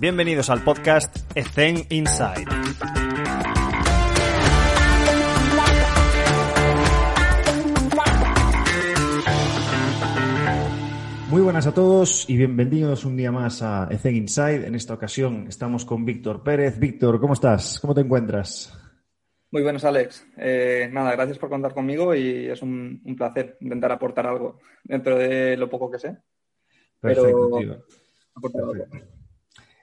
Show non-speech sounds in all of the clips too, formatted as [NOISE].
Bienvenidos al podcast Ethen Inside. Muy buenas a todos y bienvenidos un día más a Ethen Inside. En esta ocasión estamos con Víctor Pérez. Víctor, ¿cómo estás? ¿Cómo te encuentras? Muy buenos, Alex. Eh, nada, gracias por contar conmigo y es un, un, placer intentar aportar algo dentro de lo poco que sé. Perfecto, tío. Perfecto.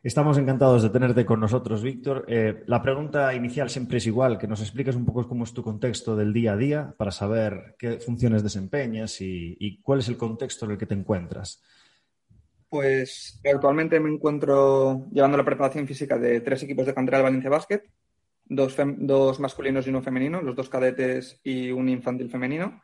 Estamos encantados de tenerte con nosotros, Víctor. Eh, la pregunta inicial siempre es igual, que nos expliques un poco cómo es tu contexto del día a día para saber qué funciones desempeñas y, cuál es el contexto en el que te encuentras. Pues actualmente me encuentro llevando la preparación física de tres equipos de cantera del Valencia Basket, dos, dos, masculinos y uno femenino, los dos cadetes y un infantil femenino.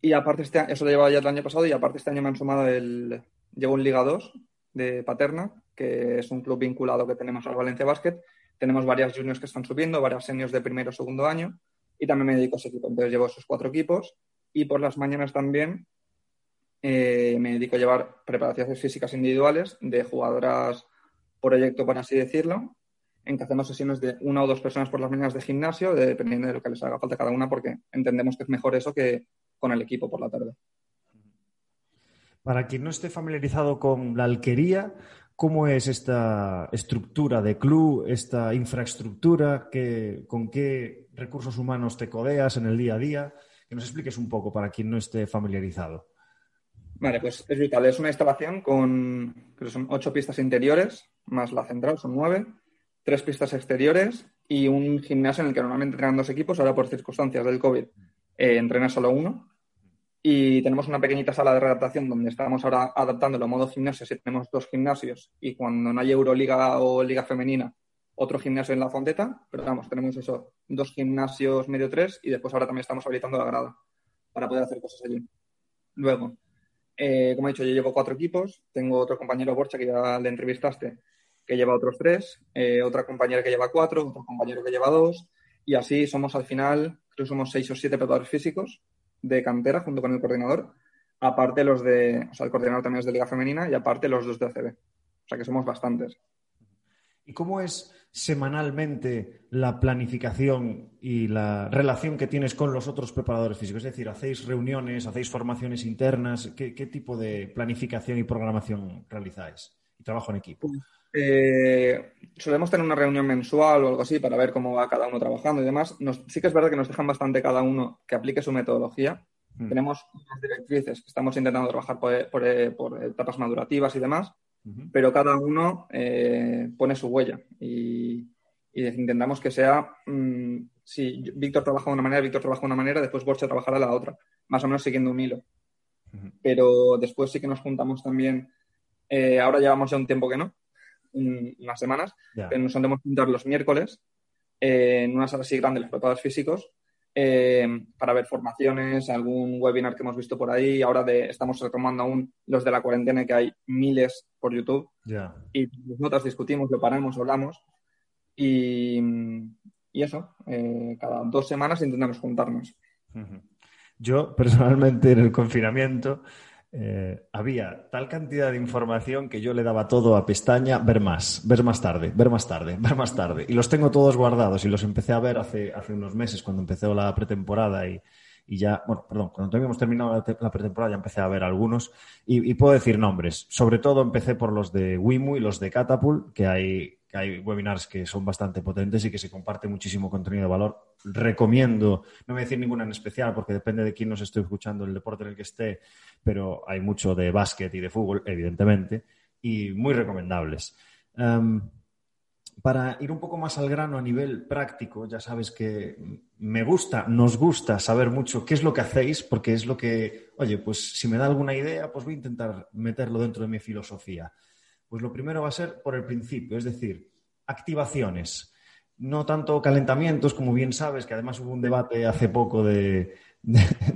Y aparte, este, eso lo llevaba ya el año pasado y aparte este año me han sumado el... Llevo un Liga 2 de Paterna, que es un club vinculado que tenemos al Valencia Basket. Tenemos varias juniors que están subiendo, varias seniors de primero o segundo año, y también me dedico a ese equipo. Entonces llevo esos cuatro equipos y por las mañanas también eh, me dedico a llevar preparaciones físicas individuales de jugadoras proyecto, por así decirlo, en que hacemos sesiones de una o dos personas por las mañanas de gimnasio, dependiendo de lo que les haga falta cada una, porque entendemos que es mejor eso que con el equipo por la tarde. Para quien no esté familiarizado con la alquería, ¿cómo es esta estructura de club, esta infraestructura? Que, ¿Con qué recursos humanos te codeas en el día a día? Que nos expliques un poco para quien no esté familiarizado. Vale, pues es vital. Es una instalación con, creo son ocho pistas interiores, más la central, son nueve, tres pistas exteriores y un gimnasio en el que normalmente entrenan dos equipos. Ahora, por circunstancias del COVID, eh, entrena solo uno y tenemos una pequeñita sala de redactación donde estamos ahora adaptándolo a modo gimnasio. Si tenemos dos gimnasios y cuando no hay Euroliga o Liga Femenina, otro gimnasio en la Fonteta. Pero vamos, tenemos eso, dos gimnasios medio tres y después ahora también estamos habilitando la grada para poder hacer cosas allí. Luego, eh, como he dicho, yo llevo cuatro equipos. Tengo otro compañero Borcha que ya le entrevistaste que lleva otros tres, eh, otra compañera que lleva cuatro, otro compañero que lleva dos. Y así somos al final, creo que somos seis o siete preparadores físicos de cantera junto con el coordinador, aparte los de, o sea, el coordinador también es de Liga Femenina y aparte los dos de ACB. O sea que somos bastantes. ¿Y cómo es semanalmente la planificación y la relación que tienes con los otros preparadores físicos? Es decir, ¿hacéis reuniones, hacéis formaciones internas? ¿Qué, qué tipo de planificación y programación realizáis? Y trabajo en equipo. Eh, solemos tener una reunión mensual o algo así para ver cómo va cada uno trabajando y demás. Nos, sí que es verdad que nos dejan bastante cada uno que aplique su metodología. Mm. Tenemos unas directrices que estamos intentando trabajar por, por, por etapas madurativas y demás, pero cada uno eh, pone su huella y, y, intentamos que sea, mmm, si Víctor trabaja de una manera, Víctor trabaja de una manera, después Borja trabajará la otra, más o menos siguiendo un hilo. Pero después sí que nos juntamos también, eh, ahora llevamos ya un tiempo que no, unas semanas, yeah. pero nos solemos juntar los miércoles eh, en una sala así grande, los preparadores físicos, eh, para ver formaciones, algún webinar que hemos visto por ahí. Ahora de, estamos retomando aún los de la cuarentena, que hay miles por YouTube. Yeah. Y notas discutimos, lo paramos, hablamos. Y, y eso, eh, cada dos semanas intentamos juntarnos. Uh -huh. Yo, personalmente, en el confinamiento, eh, había tal cantidad de información que yo le daba todo a pestaña, ver más, ver más tarde, ver más tarde, ver más tarde. Y los tengo todos guardados y los empecé a ver hace, hace unos meses cuando empezó la pretemporada y, y ya, bueno, perdón, cuando habíamos terminado la, la, pretemporada ya empecé a ver algunos y, y, puedo decir nombres. Sobre todo empecé por los de Wimu y los de Catapult, que hay, que hay webinars que son bastante potentes y que se comparte muchísimo contenido de valor. Recomiendo, no voy a decir ninguna en especial porque depende de quién nos esté escuchando, el deporte en el que esté, pero hay mucho de básquet y de fútbol, evidentemente, y muy recomendables. Um, para ir un poco más al grano a nivel práctico, ya sabes que me gusta, nos gusta saber mucho qué es lo que hacéis, porque es lo que, oye, pues si me da alguna idea, pues voy a intentar meterlo dentro de mi filosofía. Pues lo primero va a ser por el principio, es decir, activaciones. No tanto calentamientos, como bien sabes, que además hubo un debate hace poco de, [LAUGHS]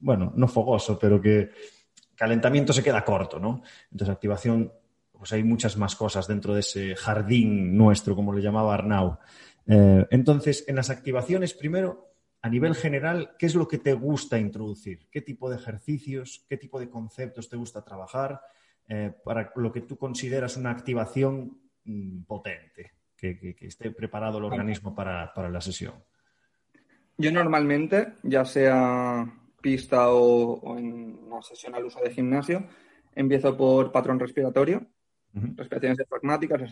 bueno, no fogoso, pero que calentamiento se queda corto, ¿no? Entonces, activación, pues hay muchas más cosas dentro de ese jardín nuestro, como le llamaba Arnau. Eh, entonces, en las activaciones, primero, a nivel general, ¿qué es lo que te gusta introducir? ¿Qué tipo de ejercicios, qué tipo de conceptos te gusta trabajar eh, para lo que tú consideras una activación mm, potente, que, esté preparado el organismo para la sesión? Yo normalmente, ya sea pista o, en una sesión al uso de gimnasio, empiezo por patrón respiratorio, respiraciones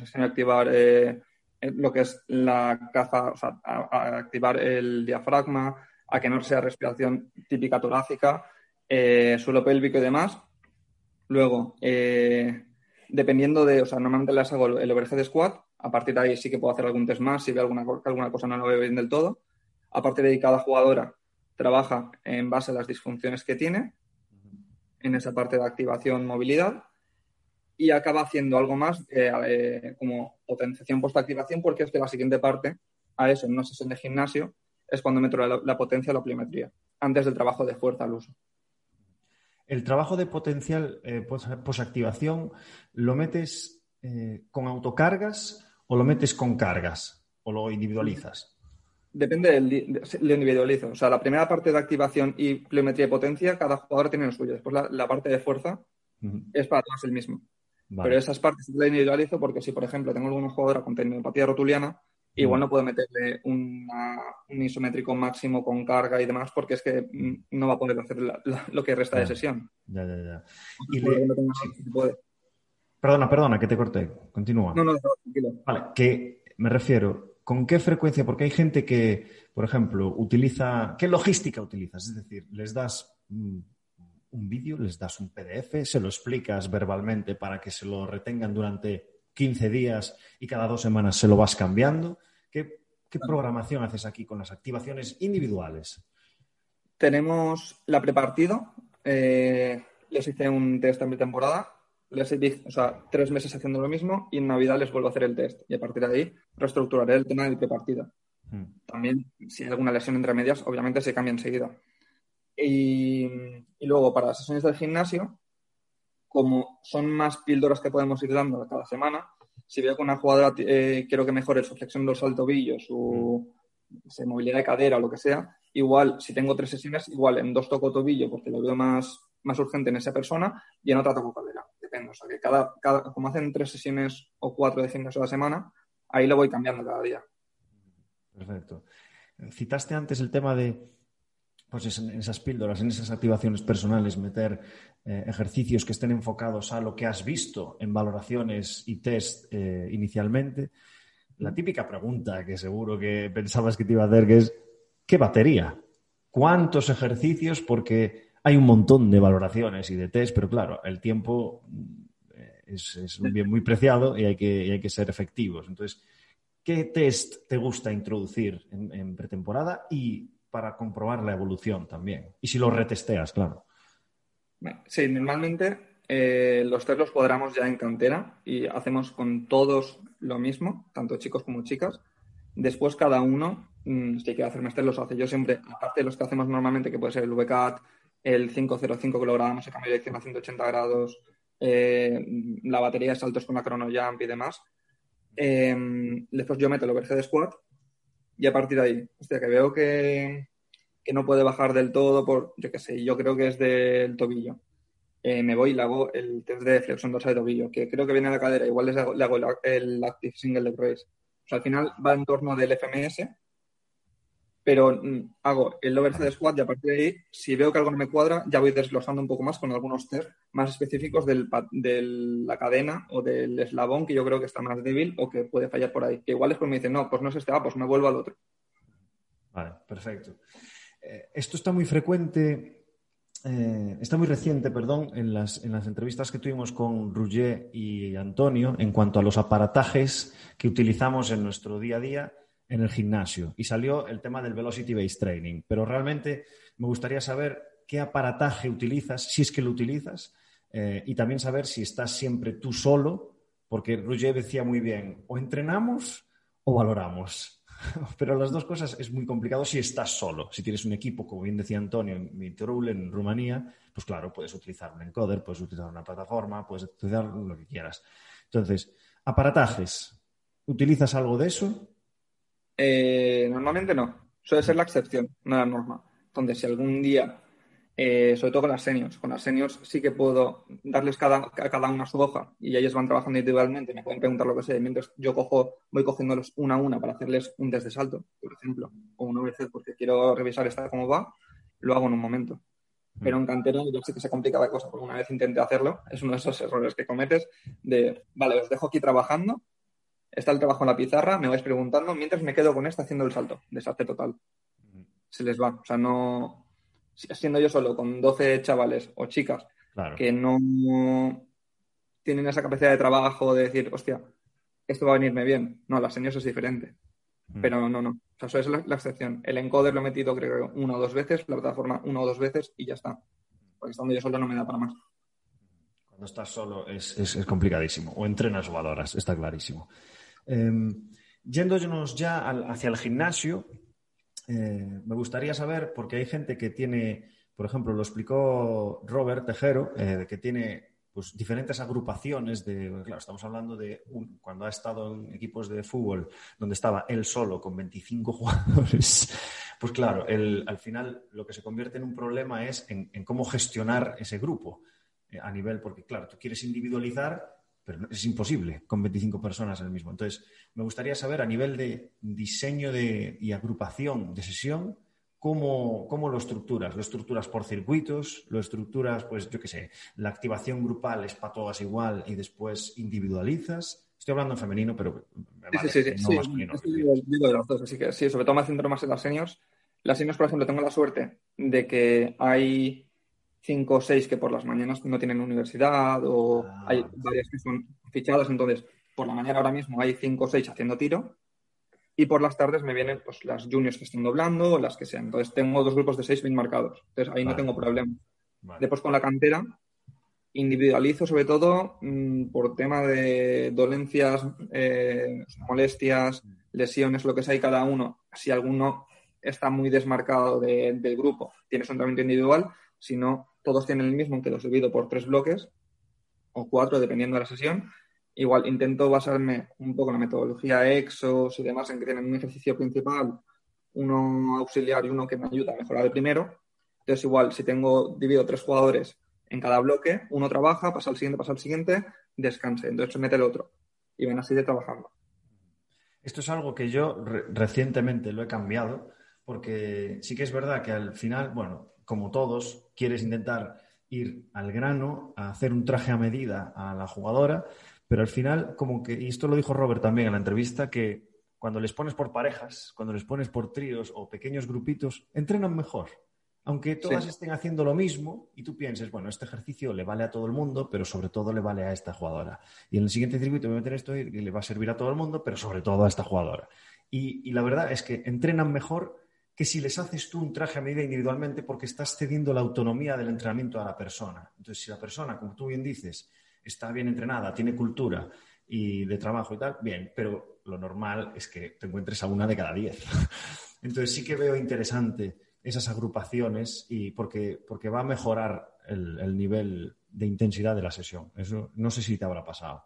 o sea, activar eh, lo que es la caza, o sea, activar el diafragma, a que no sea respiración típica torácica, eh, suelo pélvico y demás. Luego, eh, dependiendo de, o sea, normalmente les hago el overhead squat, a partir de ahí sí que puedo hacer algún test más si veo alguna, alguna cosa no lo veo bien del todo. A partir de ahí, cada jugadora trabaja en base a las disfunciones que tiene en esa parte de activación, movilidad y acaba haciendo algo más eh, como potenciación post-activación porque es que la siguiente parte a eso en una sesión de gimnasio es cuando meto la, potencia o la pliometría, antes del trabajo de fuerza al uso. El trabajo de potencial eh, post-activación, ¿lo metes eh, con autocargas o lo metes con cargas o lo individualizas? Depende del lo individualizo. O sea, la primera parte de activación y pliometría y potencia, cada jugador tiene lo suyo. Después la, parte de fuerza es para todos el mismo. Pero esas partes las individualizo porque si, por ejemplo, tengo algún jugador con tendinopatía rotuliana, igual no puedo meterle un isométrico máximo con carga y demás porque es que no va a poder hacer lo que resta de sesión. Ya, ya, ya. Perdona, perdona, que te corté. Continúa. No, no, tranquilo. Vale, que me refiero, ¿Con qué frecuencia? Porque hay gente que, por ejemplo, utiliza. ¿Qué logística utilizas? Es decir, les das un vídeo, les das un PDF, se lo explicas verbalmente para que se lo retengan durante 15 días y cada dos semanas se lo vas cambiando. ¿Qué, programación haces aquí con las activaciones individuales? Tenemos la prepartido. Eh, les hice un test en temporada les o sea, tres meses haciendo lo mismo y en Navidad les vuelvo a hacer el test. Y a partir de ahí reestructuraré el tema del prepartida. Hmm. También, si hay alguna lesión entre medias, obviamente se cambia enseguida. Y, luego, para las sesiones del gimnasio, como son más píldoras que podemos ir dando cada semana, si veo que una jugadora eh, quiero que mejore su flexión dorsal tobillo, su, su, movilidad de cadera o lo que sea, igual, si tengo tres sesiones, igual en dos toco tobillo porque lo veo más, más urgente en esa persona y en otra toco cadera. O sea, que cada, cada, como hacen tres sesiones o cuatro de gimnasio a la semana, ahí lo voy cambiando cada día. Perfecto. Citaste antes el tema de, pues en esas píldoras, en esas activaciones personales, meter eh, ejercicios que estén enfocados a lo que has visto en valoraciones y test eh, inicialmente. La típica pregunta que seguro que pensabas que te iba a hacer, que es, ¿qué batería? ¿Cuántos ejercicios? Porque hay un montón de valoraciones y de test, pero claro, el tiempo eh, es, un bien muy preciado y hay, que, hay que ser efectivos. Entonces, ¿qué test te gusta introducir en, pretemporada y para comprobar la evolución también? Y si lo retesteas, claro. Sí, normalmente eh, los test los cuadramos ya en cantera y hacemos con todos lo mismo, tanto chicos como chicas. Después cada uno, mm, si quiere hacer test, los hace. Yo siempre, aparte de los que hacemos normalmente, que puede ser el VCAT, el 505 que lo grabamos, el cambio de dirección a 180 grados, eh, la batería de saltos con la chrono jump y demás. Eh, después yo meto el overhead squat y a partir de ahí, hostia, que veo que, no puede bajar del todo por, yo qué sé, yo creo que es del tobillo. Eh, me voy y le hago el test de flexión dorsal de tobillo, que creo que viene de la cadera, igual le hago, el, active single leg raise. O sea, al final va en torno del FMS, pero mm, hago el overhead squat y a partir de ahí, si veo que algo no me cuadra, ya voy desglosando un poco más con algunos test más específicos de la cadena o del eslabón que yo creo que está más débil o que puede fallar por ahí. Que igual es porque me dicen, no, pues no es este, ah, pues me vuelvo al otro. Vale, perfecto. Eh, esto está muy frecuente, eh, está muy reciente, perdón, en las, en las entrevistas que tuvimos con Roger y Antonio en cuanto a los aparatajes que utilizamos en nuestro día a día en el gimnasio y salió el tema del Velocity Based Training. Pero realmente me gustaría saber qué aparataje utilizas, si es que lo utilizas, eh, y también saber si estás siempre tú solo porque Roger decía muy bien, o entrenamos o valoramos. [LAUGHS] Pero las dos cosas es muy complicado si estás solo. Si tienes un equipo, como bien decía Antonio, en Mitrul, en Rumanía, pues claro, puedes utilizar un encoder, puedes utilizar una plataforma, puedes utilizar lo que quieras. Entonces, aparatajes, ¿utilizas algo de eso? Eh, normalmente no. Suele ser la excepción, no la norma. Entonces, si algún día, eh, sobre todo con las seniors, con las seniors sí que puedo darles cada, a cada una su hoja y ellos van trabajando individualmente, me pueden preguntar lo que sea, mientras yo cojo, voy cogiéndolos una a una para hacerles un test de salto, por ejemplo, o un overhead porque quiero revisar esta cómo va, lo hago en un momento. Pero en cantera yo sé que se complica la cosa, porque una vez intenté hacerlo, es uno de esos errores que cometes de, vale, os dejo aquí trabajando, está el trabajo en la pizarra, me vais preguntando, mientras me quedo con esta haciendo el salto, desastre total. Se les va, o sea, no, siendo yo solo con 12 chavales o chicas que no tienen esa capacidad de trabajo de decir, hostia, esto va a venirme bien. No, las señas es diferente. Pero no, no. O sea, eso es la, excepción. El encoder lo he metido, creo, una o dos veces, la plataforma una o dos veces y ya está. Porque estando yo solo no me da para más. Cuando estás solo es, complicadísimo. O entrenas o valoras, está clarísimo. Em, yéndonos ya hacia el gimnasio, eh, me gustaría saber, porque hay gente que tiene, por ejemplo, lo explicó Robert Tejero, eh, que tiene pues, diferentes agrupaciones de, claro, estamos hablando de cuando ha estado en equipos de fútbol donde estaba él solo con 25 [LAUGHS] jugadores, pues claro, al final lo que se convierte en un problema es en, cómo gestionar ese grupo eh, a nivel, porque claro, tú quieres individualizar, pero es imposible con 25 personas en el mismo. Entonces, me gustaría saber a nivel de diseño de, y agrupación de sesión, ¿cómo, ¿cómo, lo estructuras? ¿Lo estructuras por circuitos? ¿Lo estructuras, pues, yo qué sé, la activación grupal es para todas igual y después individualizas? Estoy hablando en femenino, pero sí, sí, sí, no masculino. de los dos, así que sí, sobre todo me centro más en las seniors. Las seniors, por ejemplo, tengo la suerte de que hay cinco o seis que por las mañanas no tienen universidad o ah. hay varias que son fichadas, entonces por la mañana ahora mismo hay cinco o seis haciendo tiro y por las tardes me vienen pues, las juniors que están doblando o las que sean. Entonces tengo dos grupos de seis bien marcados. Entonces ahí no tengo problema. Después con la cantera individualizo sobre todo mm, por tema de dolencias, eh, molestias, lesiones, lo que sea, y cada uno, si alguno está muy desmarcado del grupo, tiene su entrenamiento individual, si no, todos tienen el mismo, que los divido por tres bloques o cuatro, dependiendo de la sesión. Igual intento basarme un poco en la metodología EXOS y demás, en que tienen un ejercicio principal, uno auxiliar y uno que me ayuda a mejorar el primero. Entonces, igual, si tengo, divido tres jugadores en cada bloque, uno trabaja, pasa al siguiente, pasa al siguiente, descanse. Entonces mete el otro. Y ven así de trabajando. Esto es algo que yo recientemente lo he cambiado, porque sí que es verdad que al final, bueno, como todos, quieres intentar ir al grano, a hacer un traje a medida a la jugadora, pero al final, como que, y esto lo dijo Robert también en la entrevista, que cuando les pones por parejas, cuando les pones por tríos o pequeños grupitos, entrenan mejor. Aunque todas estén haciendo lo mismo y tú pienses, bueno, este ejercicio le vale a todo el mundo, pero sobre todo le vale a esta jugadora. Y en el siguiente circuito voy a meter esto y le va a servir a todo el mundo, pero sobre todo a esta jugadora. y la verdad es que entrenan mejor que si les haces tú un traje a medida individualmente porque estás cediendo la autonomía del entrenamiento a la persona. Entonces, si la persona, como tú bien dices, está bien entrenada, tiene cultura y de trabajo y tal, bien, pero lo normal es que te encuentres a una de cada diez. [LAUGHS] Entonces, sí que veo interesante esas agrupaciones y porque, porque va a mejorar el, nivel de intensidad de la sesión. Eso no sé si te habrá pasado.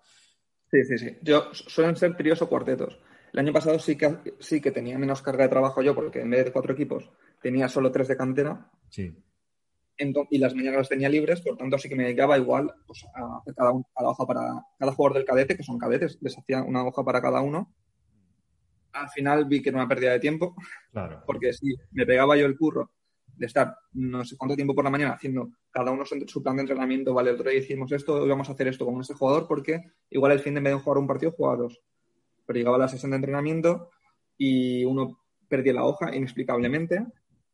Sí, sí, sí. Yo suelen ser tríos o cuartetos. El año pasado sí que, sí que tenía menos carga de trabajo yo, porque en vez de cuatro equipos tenía solo tres de cantera. Sí. y las mañanas las tenía libres, por tanto sí que me dedicaba igual pues, a hacer cada, hoja para cada jugador del cadete, que son cadetes, les hacía una hoja para cada uno. Al final vi que era una pérdida de tiempo, claro. porque si me pegaba yo el curro de estar no sé cuánto tiempo por la mañana haciendo cada uno su, plan de entrenamiento, vale, el otro día hicimos esto, hoy vamos a hacer esto con este jugador, porque igual el fin de en vez de jugar un partido, jugaba dos pero llegaba la sesión de entrenamiento y uno perdía la hoja inexplicablemente,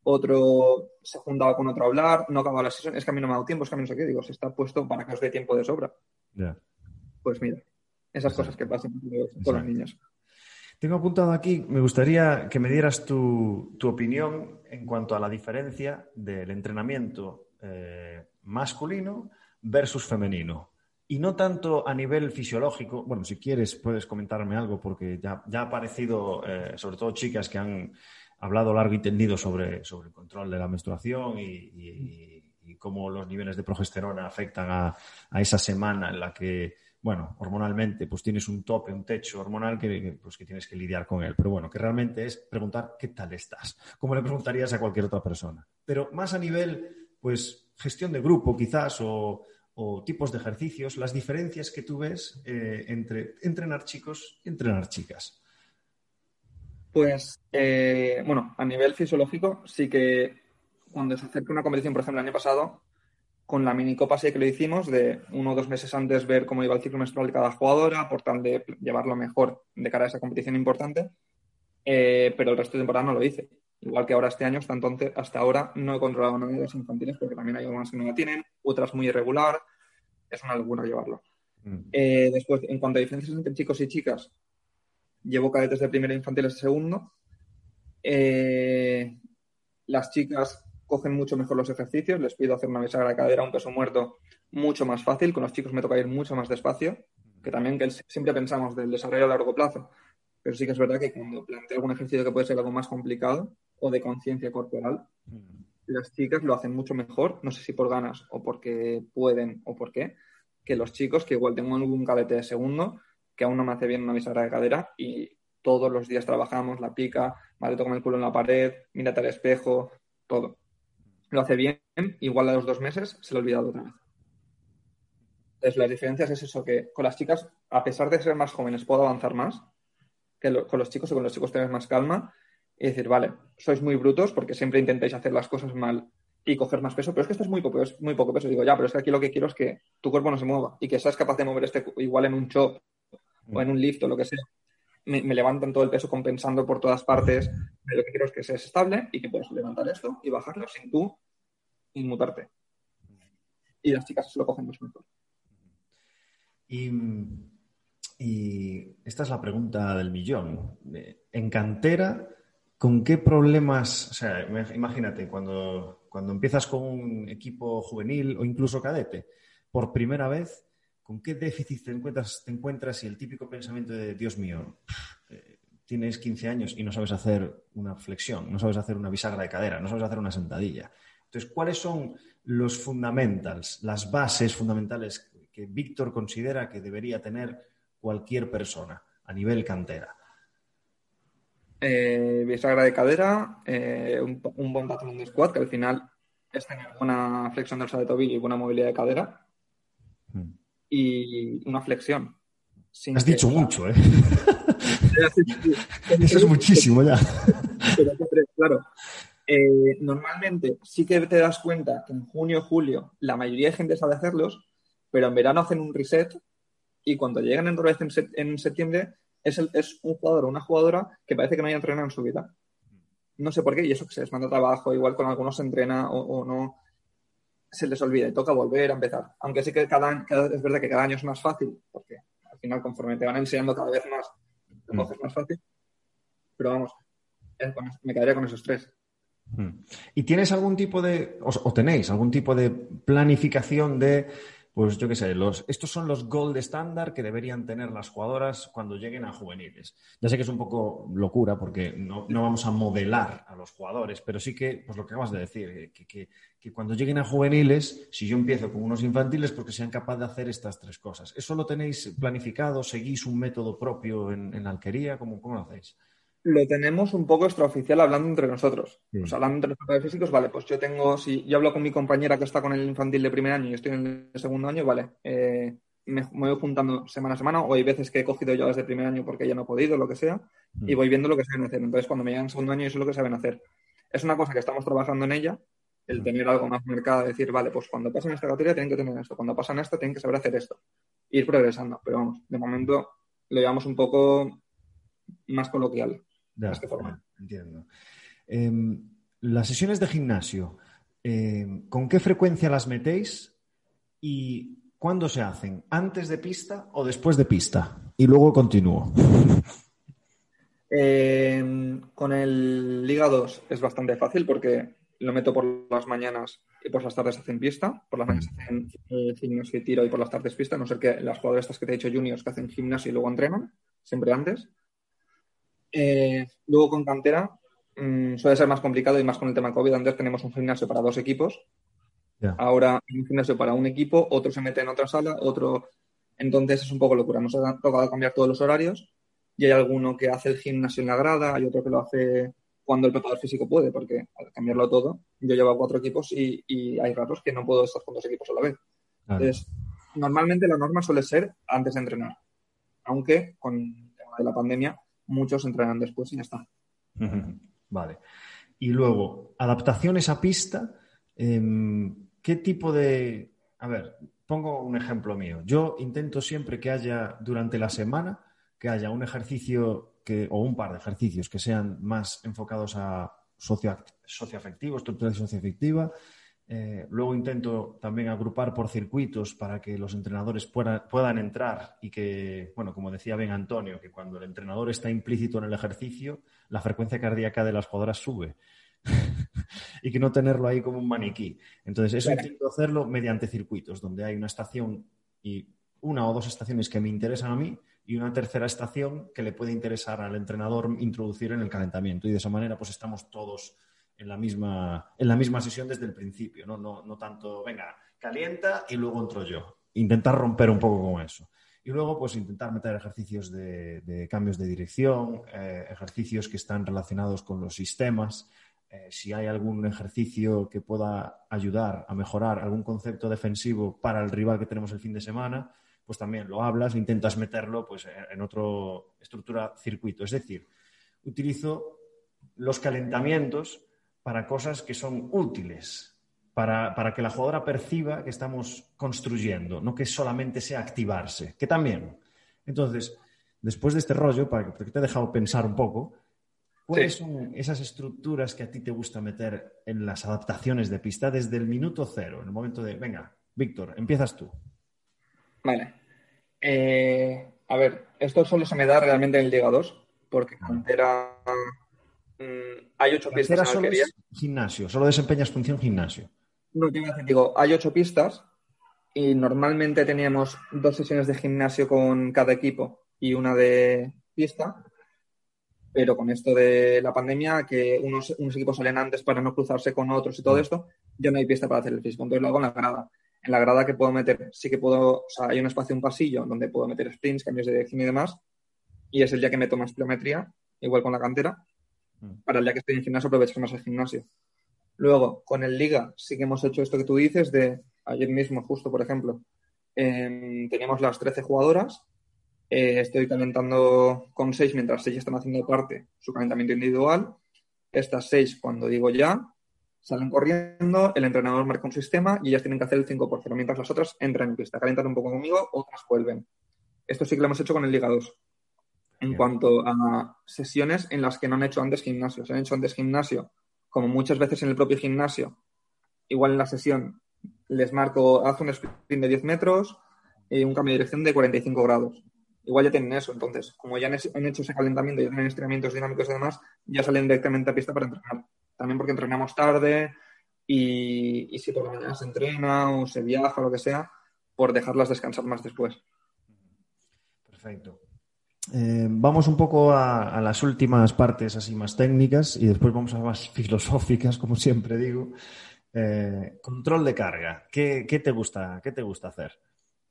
otro se juntaba con otro a hablar, no acababa la sesión, es que a mí no me ha dado tiempo, es que a mí no sé qué, digo, se está puesto para que os dé tiempo de sobra. Pues mira, esas cosas que pasan con los niños. Tengo apuntado aquí, me gustaría que me dieras tu, opinión en cuanto a la diferencia del entrenamiento eh, masculino versus femenino. Y no tanto a nivel fisiológico, bueno, si quieres puedes comentarme algo, porque ya, ya ha aparecido, eh, sobre todo chicas que han hablado largo y tendido sobre, sobre el control de la menstruación y, cómo los niveles de progesterona afectan a, a, esa semana en la que, bueno, hormonalmente, pues tienes un tope, un techo hormonal que, pues, que tienes que lidiar con él. Pero bueno, que realmente es preguntar qué tal estás, como le preguntarías a cualquier otra persona. Pero más a nivel, pues, gestión de grupo quizás o o tipos de ejercicios, las diferencias que tú ves eh, entre entrenar chicos y entrenar chicas? Pues, eh, bueno, a nivel fisiológico, sí que cuando se acerca una competición, por ejemplo, el año pasado, con la minicopa sí que lo hicimos, de uno o dos meses antes ver cómo iba el ciclo menstrual de cada jugadora, por tal de llevarlo mejor de cara a esa competición importante, eh, pero el resto de temporada no lo hice. Igual que ahora este año, hasta entonces, hasta ahora no he controlado nada de las infantiles porque también hay algunas que no la tienen, otras muy irregular. Es una locura llevarlo. Mm. Eh, después, en cuanto a diferencias entre chicos y chicas, llevo cadetes de primero infantiles de segundo. Eh, las chicas cogen mucho mejor los ejercicios, les pido hacer una bisagra de cadera, un peso muerto mucho más fácil, con los chicos me toca ir mucho más despacio, que también que siempre pensamos del desarrollo a largo plazo, pero sí que es verdad que cuando planteo algún ejercicio que puede ser algo más complicado, o de conciencia corporal. Mm. Las chicas lo hacen mucho mejor, no sé si por ganas o porque pueden o por qué, que los chicos, que igual tengo algún cadete de segundo, que aún no me hace bien una bisagra de cadera y todos los días trabajamos la pica, vale, toco el culo en la pared, mírate al espejo, todo. Lo hace bien, igual a los dos meses se lo ha olvidado otra vez. Entonces, las diferencias es eso, que con las chicas, a pesar de ser más jóvenes, puedo avanzar más, que con los chicos o con los chicos tener más calma y decir, vale, sois muy brutos porque siempre intentáis hacer las cosas mal y coger más peso, pero es que esto es muy poco, es muy poco peso. Digo, ya, pero es que aquí lo que quiero es que tu cuerpo no se mueva y que seas capaz de mover este igual en un chop o en un lift o lo que sea. Me, levantan todo el peso compensando por todas partes. Pero lo que quiero es que seas estable y que puedas levantar esto y bajarlo sin tú inmutarte. Y las chicas se lo cogen mucho mejor. Y, y esta es la pregunta del millón. En cantera ¿Con qué problemas, o sea, imagínate, cuando, cuando empiezas con un equipo juvenil o incluso cadete, por primera vez, ¿con qué déficit te encuentras, te encuentras y el típico pensamiento de, Dios mío, eh, tienes 15 años y no sabes hacer una flexión, no sabes hacer una bisagra de cadera, no sabes hacer una sentadilla? Entonces, ¿cuáles son los fundamentals, las bases fundamentales que Víctor considera que debería tener cualquier persona a nivel cantera? Eh, bisagra de cadera, eh, un, buen patrón de squat, que al final es tener buena flexión dorsal de tobillo y buena movilidad de cadera. Hmm. Y una flexión. Has dicho mucho, ¿eh? [LAUGHS] Eso es muchísimo ya. claro. Eh, normalmente sí que te das cuenta que en junio o julio la mayoría de gente sabe hacerlos, pero en verano hacen un reset y cuando llegan en, en septiembre es, un jugador o una jugadora que parece que no haya entrenado en su vida. No sé por qué, y eso que se les manda trabajo, igual con algunos se entrena o, no, se les olvida y toca volver a empezar. Aunque sí que cada, es verdad que cada año es más fácil, porque al final conforme te van enseñando cada vez más, te mm. coges más fácil. Pero vamos, me quedaría con esos tres. Mm. ¿Y tienes algún tipo de, o tenéis algún tipo de planificación de pues yo qué sé, los, estos son los gold estándar que deberían tener las jugadoras cuando lleguen a juveniles. Ya sé que es un poco locura porque no, vamos a modelar a los jugadores, pero sí que, pues lo que acabas de decir, eh, que, cuando lleguen a juveniles, si yo empiezo con unos infantiles, porque sean capaces de hacer estas tres cosas. ¿Eso lo tenéis planificado? ¿Seguís un método propio en, alquería? ¿Cómo, ¿Cómo lo hacéis? Lo tenemos un poco extraoficial hablando entre nosotros. Sea, hablando entre los jugadores físicos, vale, pues yo tengo, si yo hablo con mi compañera que está con el infantil de primer año y estoy en el segundo año, vale, eh, me, voy juntando semana a semana, o hay veces que he cogido yo desde primer año porque ella no ha podido, lo que sea, y mm. voy viendo lo que saben hacer. Entonces, cuando me llegan en segundo año, eso es lo que saben hacer. Es una cosa que estamos trabajando en ella, el mm. tener algo más mercado, decir, vale, pues cuando pasan esta categoría tienen que tener esto, cuando pasan esta tienen que saber hacer esto, ir progresando. Pero vamos, de momento lo llevamos un poco más coloquial. De esta forma. Entiendo. Em, las sesiones de gimnasio, em, ¿con qué frecuencia las metéis y cuándo se hacen? ¿Antes de pista o después de pista? Y luego continúo. Em, con el Liga 2 es bastante fácil porque lo meto por las mañanas y por las tardes hacen pista. Por las mañanas hacen eh, gimnasio y tiro y por las tardes pista. No sé que las jugadoras estas que te he dicho juniors que hacen gimnasio y luego entrenan, siempre antes. Eh, luego con cantera mm, suele ser más complicado y más con el tema COVID. Antes tenemos un gimnasio para dos equipos. Ahora un gimnasio para un equipo, otro se mete en otra sala, otro. Entonces es un poco locura. Nos ha tocado cambiar todos los horarios y hay alguno que hace el gimnasio en la grada, hay otro que lo hace cuando el preparador físico puede, porque al cambiarlo todo, yo llevo cuatro equipos y, hay ratos que no puedo estar con dos equipos a la vez. Entonces, normalmente la norma suele ser antes de entrenar, aunque con el tema de la pandemia muchos entrenan después y ya está. [LAUGHS] Vale. Y luego, adaptaciones a pista, em, ¿qué tipo de... A ver, pongo un ejemplo mío. Yo intento siempre que haya durante la semana, que haya un ejercicio o un par de ejercicios que sean más enfocados a socio, socioafectivo, estructura socioafectiva. Eh, luego intento también agrupar por circuitos para que los entrenadores puedan entrar y que, bueno, como decía bien Antonio, que cuando el entrenador está implícito en el ejercicio, la frecuencia cardíaca de las jugadoras sube. [LAUGHS] y que no tenerlo ahí como un maniquí. Entonces, eso intento hacerlo mediante circuitos, donde hay una estación y una o dos estaciones que me interesan a mí y una tercera estación que le puede interesar al entrenador introducir en el calentamiento. Y de esa manera, pues estamos todos en la misma, en la misma sesión desde el principio, ¿no? No, no tanto, venga, calienta y luego entro yo. Intentar romper un poco con eso. Y luego, pues intentar meter ejercicios de, cambios de dirección, eh, ejercicios que están relacionados con los sistemas. Eh, si hay algún ejercicio que pueda ayudar a mejorar algún concepto defensivo para el rival que tenemos el fin de semana, pues también lo hablas, intentas meterlo pues, en otra estructura circuito. Es decir, utilizo los calentamientos para cosas que son útiles, para, que la jugadora perciba que estamos construyendo, no que solamente sea activarse, que también. Entonces, después de este rollo, para que te he dejado pensar un poco, ¿cuáles son esas estructuras que a ti te gusta meter en las adaptaciones de pista desde el minuto cero, en el momento de, venga, Víctor, empiezas tú? Vale. Eh, a ver, esto solo se me da realmente en el Liga 2, porque cantera mm, hay ocho pistas. solo es gimnasio, solo desempeñas función gimnasio. No, te digo, hay ocho pistas y normalmente teníamos dos sesiones de gimnasio con cada equipo y una de pista, pero con esto de la pandemia, que unos, unos equipos salen antes para no cruzarse con otros y todo esto, ya no hay pista para hacer el físico, entonces lo hago en la grada en la grada que puedo meter, sí que puedo, o sea, hay un espacio, un pasillo donde puedo meter sprints, cambios de dirección y demás, y es el día que meto más pliometría, igual con la cantera, mm. Para el día que estoy en gimnasio aprovechar más el gimnasio. Luego, con el Liga sí que hemos hecho esto que tú dices de ayer mismo, justo por ejemplo, em, teníamos las 13 jugadoras, eh, estoy calentando con 6 mientras 6 están haciendo parte su calentamiento individual, estas 6 cuando digo ya, salen corriendo, el entrenador marca un sistema y ellas tienen que hacer el 5 por 0, mientras las otras entran en pista, calientan un poco conmigo, otras vuelven. Esto sí que lo hemos hecho con el Liga 2. En cuanto a sesiones en las que no han hecho antes gimnasio, se han hecho antes gimnasio, como muchas veces en el propio gimnasio, igual en la sesión les marco, haz un sprint de 10 metros y un cambio de dirección de 45 grados. Igual ya tienen eso, entonces, como ya han hecho ese calentamiento y tienen estiramientos dinámicos y demás, ya salen directamente a pista para entrenar también porque entrenamos tarde y, si por la mañana se entrena o se viaja o lo que sea, por dejarlas descansar más después. Perfecto. Eh, vamos un poco a, las últimas partes así más técnicas y después vamos a más [LAUGHS] filosóficas, como siempre digo. Eh, control de carga. ¿Qué, te gusta, qué te gusta hacer?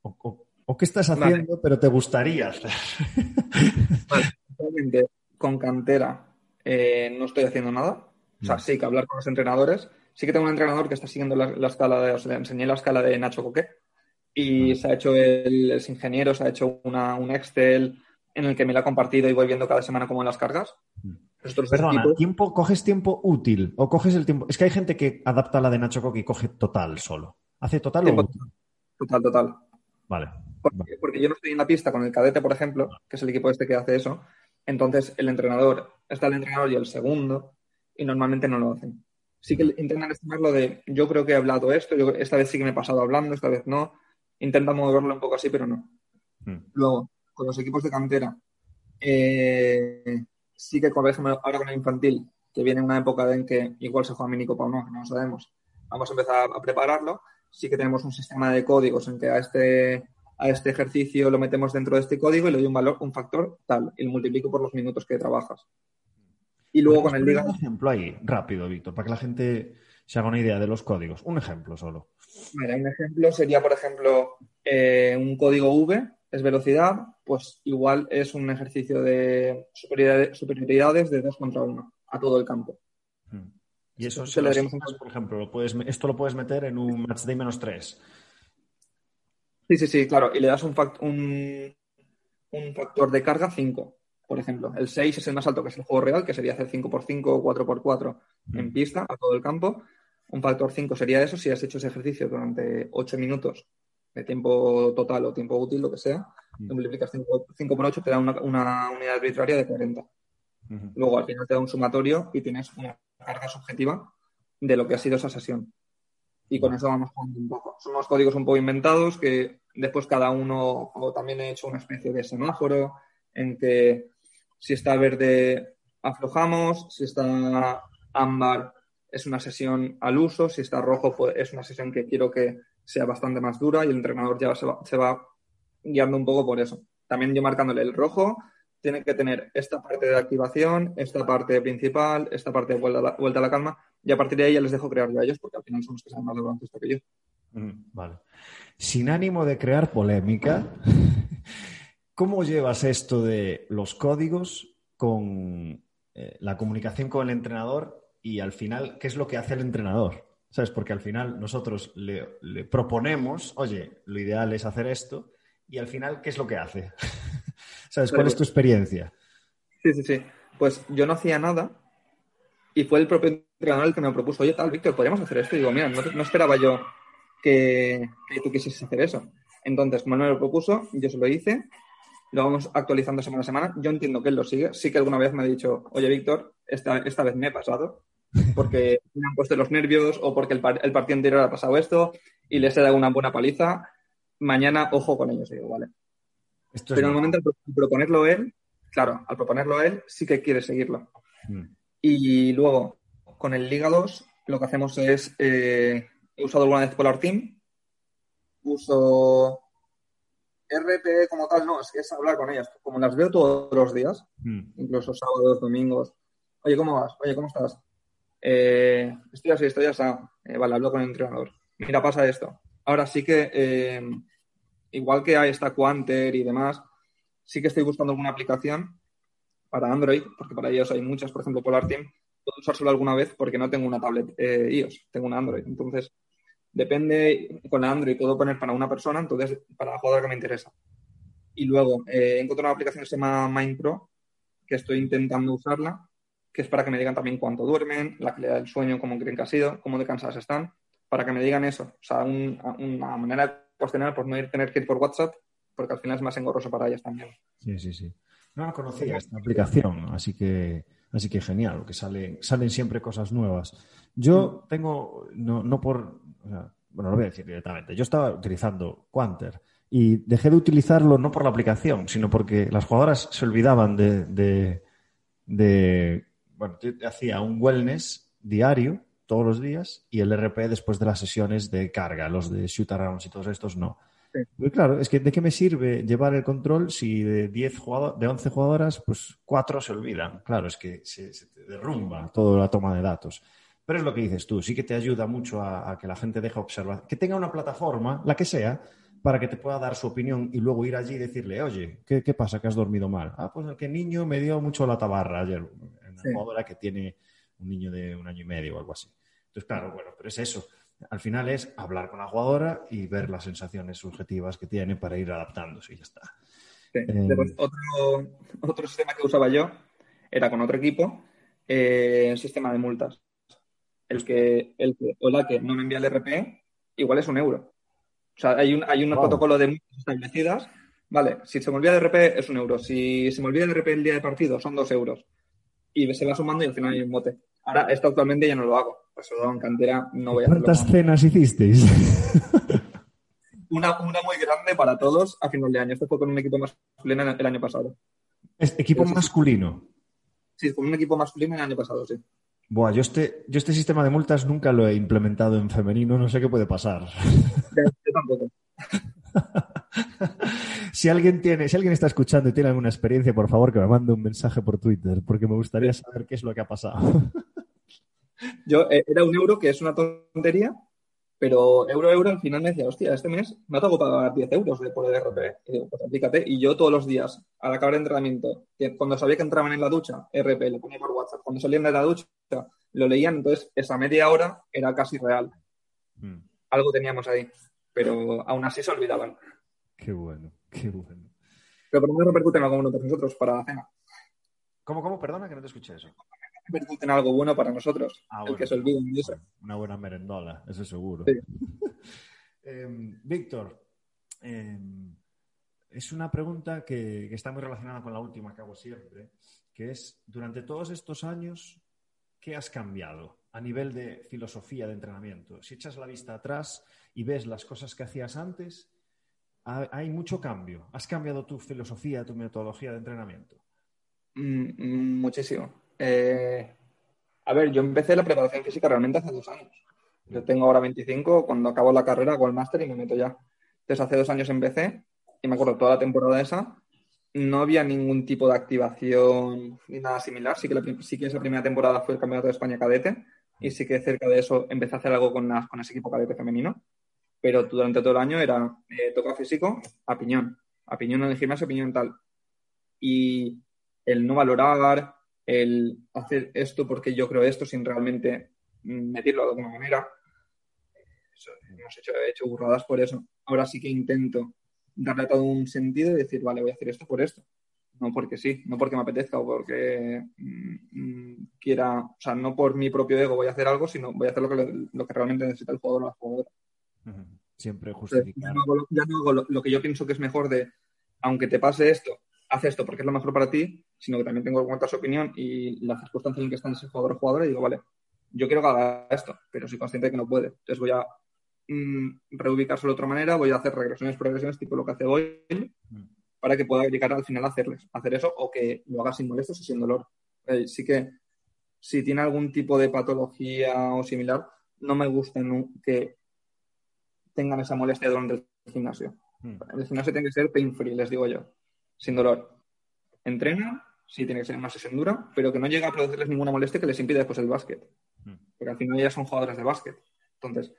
O, qué estás haciendo, pero te gustaría hacer? Vale, [LAUGHS] con cantera eh, no estoy haciendo nada. O sea, sí que hablar con los entrenadores. Sí que tengo un entrenador que está siguiendo la, escala de, o sea, le enseñé la escala de Nacho Coque y se ha hecho el, el ingeniero, se ha hecho una, un Excel en el que me lo ha compartido y voy viendo cada semana cómo en las cargas. Perdona, ¿tiempo, ¿coges tiempo útil o coges el tiempo? Es que hay gente que adapta la de Nacho Coque y coge total solo. ¿Hace total o útil? Total, total. Vale. Porque, porque, yo no estoy en la pista con el cadete, por ejemplo, que es el equipo este que hace eso. Entonces, el entrenador, está el entrenador y el segundo, y normalmente no lo hacen. Sí que intentan estimarlo de yo creo que he hablado esto, yo, esta vez sí que me he pasado hablando, esta vez no. Intentan moverlo un poco así, pero no. Hmm. Luego, con los equipos de cantera, eh, sí que, por ejemplo, ahora con el infantil, que viene una época en que igual se juega minicopa o no, no lo sabemos. vamos a empezar a prepararlo. Sí que tenemos un sistema de códigos en que a este, a este ejercicio lo metemos dentro de este código y le doy un valor, un factor tal, y lo multiplico por los minutos que trabajas. Y luego con el liga... Un ejemplo ahí, rápido, Víctor, para que la gente se haga una idea de los códigos. Un ejemplo solo. Mira, un ejemplo sería, por ejemplo, eh, un código V es velocidad, pues igual es un ejercicio de superioridades de 2 contra 1 a todo el campo. Hmm. Y eso se lo haremos por ejemplo, lo puedes, esto lo puedes meter en un match day menos 3. Sí, sí, sí, claro. Y le das un, un, un factor de carga 5, por ejemplo. El 6 es el más alto, que es el juego real, que sería hacer 5x5 o 4x4 en pista a todo el campo. Un factor 5 sería eso si has hecho ese ejercicio durante 8 minutos de tiempo total o tiempo útil, lo que sea, mm. multiplicas 5, por 8, te da una, unidad arbitraria de 40. Luego al final te da un sumatorio y tienes una carga subjetiva de lo que ha sido esa sesión. Y con eso vamos jugando un poco. Son unos códigos un poco inventados que después cada uno, o también he hecho una especie de semáforo en que si está verde aflojamos, si está ámbar es una sesión al uso, si está rojo pues es una sesión que quiero que sea bastante más dura y el entrenador ya se va, guiando un poco por eso. También yo marcándole el rojo, tiene que tener esta parte de activación, esta parte principal, esta parte de vuelta a la, vuelta a la calma, y a partir de ahí ya les dejo crear a ellos, porque al final son los que saben más de que yo. Mm, vale. Sin ánimo de crear polémica, [LAUGHS] ¿cómo llevas esto de los códigos con eh, la comunicación con el entrenador y al final, qué es lo que hace el entrenador? ¿Sabes? Porque al final nosotros le, proponemos, oye, lo ideal es hacer esto, y al final, ¿qué es lo que hace? [LAUGHS] ¿Sabes? ¿Cuál es tu experiencia? Sí, sí, sí. Pues yo no hacía nada y fue el propio entrenador el que me propuso, oye, tal, Víctor, podríamos hacer esto. Y digo, mira, no, esperaba yo que, tú quisieses hacer eso. Entonces, como él me lo propuso, yo se lo hice, lo vamos actualizando semana a semana. Yo entiendo que él lo sigue. Sí que alguna vez me ha dicho, oye, Víctor, esta, esta vez me he pasado porque me han puesto los nervios o porque el, partido anterior ha pasado esto y les he dado una buena paliza, mañana ojo con ellos, digo, vale. Pero en el momento al proponerlo él, claro, al proponerlo él, sí que quiere seguirlo. Mm. Y luego, con el Liga 2, lo que hacemos es, eh, he usado alguna vez Polar Team, uso RP como tal, no, es hablar con ellas. Como las veo todos los días, mm. incluso sábados, domingos. Oye, ¿cómo vas? Oye, ¿cómo estás? Eh, estoy así, estoy así. Eh, vale, hablo con el entrenador. Mira, pasa esto. Ahora sí que, eh, igual que hay esta Quanter y demás, sí que estoy buscando alguna aplicación para Android, porque para ellos hay muchas, por ejemplo, Polar Team. Puedo usar solo alguna vez porque no tengo una tablet iOS, tengo una Android. Entonces, depende, con Android puedo poner para una persona, entonces para la jugadora que me interesa. Y luego, he encontrado una aplicación que se llama MindPro, que estoy intentando usarla, que es para que me digan también cuánto duermen, la calidad del sueño, cómo creen que ha sido, cómo de cansadas están, para que me digan eso. O sea, una manera de cuestionar por no ir, tener que ir por WhatsApp, porque al final es más engorroso para ellas también. Sí, sí, sí. No la conocía esta aplicación, así que, así que genial, que sale, salen siempre cosas nuevas. Yo tengo, no, no por, bueno, lo voy a decir directamente, yo estaba utilizando Quanter y dejé de utilizarlo no por la aplicación, sino porque las jugadoras se olvidaban de bueno, hacía un wellness diario, todos los días, y el RP después de las sesiones de carga, los de shoot arounds y todos estos no. claro, es que ¿de qué me sirve llevar el control si de 10 jugadores, de 11 jugadoras, pues 4 se olvidan? Claro, es que se, derrumba toda la toma de datos. Pero es lo que dices tú, sí que te ayuda mucho a, que la gente deje observar, que tenga una plataforma, la que sea, para que te pueda dar su opinión y luego ir allí y decirle, oye, ¿qué, qué pasa? ¿Que has dormido mal? Ah, pues el que niño me dio mucho la tabarra ayer una que tiene un niño de un año y medio o algo así. Entonces, claro, bueno, pero es eso. Al final es hablar con la jugadora y ver las sensaciones subjetivas que tiene para ir adaptándose y ya está. Eh, otro, otro, sistema que usaba yo era con otro equipo, eh, el sistema de multas. El que, el que o la que no me envía el RP, igual es un euro. O sea, hay un, hay un protocolo de multas establecidas. Vale, si se me olvida el RP es un euro. Si se me olvida el RP el día de partido son dos euros y se va sumando y al final hay un bote. Ahora, esto actualmente ya no lo hago. Pues en cantera no voy a hacerlo. ¿Cuántas cenas hicisteis? una, una muy grande para todos a final de año. Esto fue con un equipo masculino el año pasado. ¿Es equipo masculino? Sí, con un equipo masculino el año pasado, sí. Buah, yo este, yo este sistema de multas nunca lo he implementado en femenino, no sé qué puede pasar. Yo tampoco. [LAUGHS] si alguien tiene, si alguien está escuchando y tiene alguna experiencia, por favor que me mande un mensaje por Twitter, porque me gustaría saber qué es lo que ha pasado. Yo eh, era un euro, que es una tontería, pero euro euro al final me decía, hostia, este mes me ha tocado pagar 10 euros de por el RP. Y digo, pues aplícate. Y yo todos los días, al acabar el entrenamiento, que cuando sabía que entraban en la ducha, RP, lo ponía por WhatsApp. Cuando salían de la ducha, lo leían. Entonces, esa media hora era casi real. Mm. Algo teníamos ahí. Pero aún así se olvidaban. Qué bueno, qué bueno. Pero por lo menos repercuten algo bueno para nosotros, para la cena. ¿Cómo, cómo? Perdona que no te escuché eso. Repercuten algo bueno para nosotros. Ah, el bueno. que se olviden de eso. Una buena merendola, eso seguro. Sí. [LAUGHS] Em, Víctor, em, es una pregunta que, que está muy relacionada con la última que hago siempre, que es, durante todos estos años, ¿qué has cambiado a nivel de filosofía de entrenamiento? Si echas la vista atrás y ves las cosas que hacías antes, hay mucho cambio. ¿Has cambiado tu filosofía, tu metodología de entrenamiento? Mm, mm, muchísimo. Eh, a ver, yo empecé la preparación física realmente hace dos años. Yo tengo ahora 25, cuando acabo la carrera hago el máster y me meto ya. Entonces hace dos años empecé y me acuerdo toda la temporada esa no había ningún tipo de activación ni nada similar. Sí que, sí que esa primera temporada fue el Campeonato de España cadete y sí que cerca de eso empecé a hacer algo con, las- con ese equipo cadete femenino. Pero durante todo el año era eh, toca físico a piñón. A piñón en el tal. Y el no valorar, el hacer esto porque yo creo esto sin realmente mm, medirlo de alguna manera. Hemos hecho, he burradas por eso. Ahora sí que intento darle todo un sentido y decir, vale, voy a hacer esto por esto. No porque sí, no porque me apetezca o porque mm, mm, quiera, o sea, no por mi propio ego voy a hacer algo, sino voy a hacer lo que, lo que realmente necesita el jugador o la jugadora. Siempre ya justificar. no hago, lo, ya no hago lo- lo que yo pienso que es mejor de, aunque te pase esto, haz esto porque es lo mejor para ti, sino que también tengo en cuenta su opinión y las circunstancias en que está ese jugador o jugadora y digo, vale, yo quiero que haga esto, pero soy consciente de que no puede. Entonces voy a mm, reubicárselo de otra manera, voy a hacer regresiones, progresiones, tipo lo que hace Mm. para que pueda llegar al final a hacerles, hacer eso o que lo haga sin molestias y sin dolor. Eh, sí que si tiene algún tipo de patología o similar, no me gusta que tengan esa molestia durante el gimnasio. Mm. El gimnasio tiene que ser pain free, les digo yo, sin dolor. Entrena, sí tiene que ser una sesión dura, pero que no llegue a producirles ninguna molestia que les impida después el básquet. Mm. Porque al final ya son jugadores de básquet. Entonces,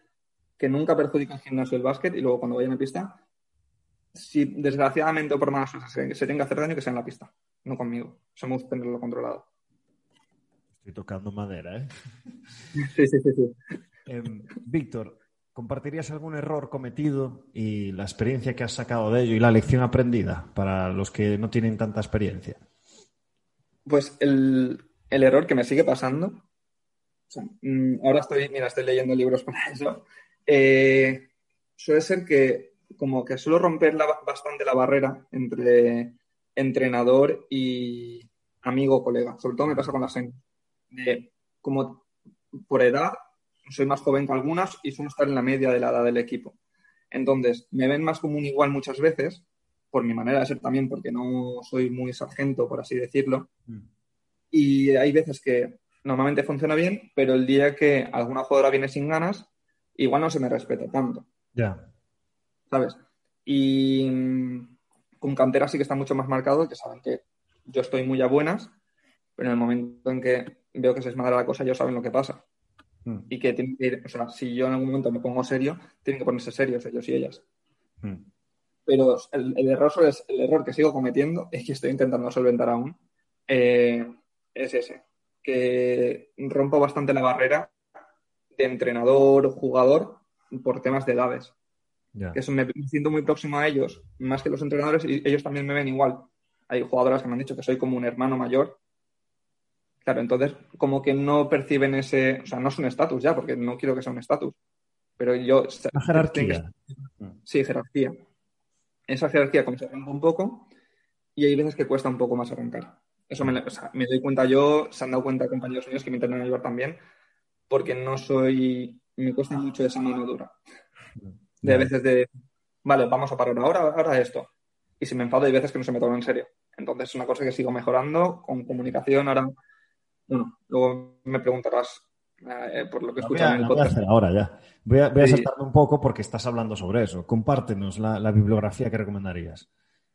que nunca perjudique el gimnasio el básquet y luego cuando vayan a pista, si desgraciadamente o por malas cosas se, se tenga que hacer daño, que sea en la pista, no conmigo. Eso me gusta tenerlo controlado. Estoy tocando madera, ¿eh? [LAUGHS] Sí, sí, sí, sí. Em, Víctor, ¿compartirías algún error cometido y la experiencia que has sacado de ello y la lección aprendida para los que no tienen tanta experiencia? Pues el, error que me sigue pasando, o sea, mm, ahora estoy, mira, estoy leyendo libros para [LAUGHS] eso, eh, suele ser que como que suelo romper la- bastante la barrera entre entrenador y amigo colega. Sobre todo me pasa con las señas. De, como por edad, soy más joven que algunas y suelo estar en la media de la edad del equipo. Entonces, me ven más como un igual muchas veces, por mi manera de ser también, porque no soy muy sargento, por así decirlo. Y hay veces que normalmente funciona bien, pero el día que alguna jugadora viene sin ganas, igual no se me respeta tanto, Ya. ¿sabes? Y mm, con cantera sí que está mucho más marcado, que saben que yo estoy muy a buenas, pero en el momento en que veo que se desmadra la cosa, ellos saben lo que pasa. Mm. Y que tienen que ir, o sea, si yo en algún momento me pongo serio, tienen que ponerse serios ellos y ellas. Mm. Pero el, el error suele- el error que sigo cometiendo es que estoy intentando solventar aún eh, es ese que rompo bastante la barrera de entrenador jugador por temas de edades que eso me, me siento muy próximo a ellos más que los entrenadores y ellos también me ven igual hay jugadoras que me han dicho que soy como un hermano mayor claro entonces como que no perciben ese o sea no es un estatus ya porque no quiero que sea un estatus pero yo La jerarquía. Sí, jerarquía. Esa jerarquía como se rompe un poco y hay veces que cuesta un poco más arrancar. Eso me, o sea, me doy cuenta yo, se han dado cuenta compañeros míos que me intentan ayudar también, porque no soy, me cuesta mucho esa mano dura. De veces de, vale, vamos a parar ahora, ahora esto. Y si me enfado hay veces que no se me toma en serio. Entonces es una cosa que sigo mejorando con comunicación. Ahora bueno, luego me preguntarás eh, por lo que a, en el la voy a podcast. hacer ahora ya. Voy a, voy a Sí. saltarme un poco porque estás hablando sobre eso. Compártenos la, la bibliografía que recomendarías.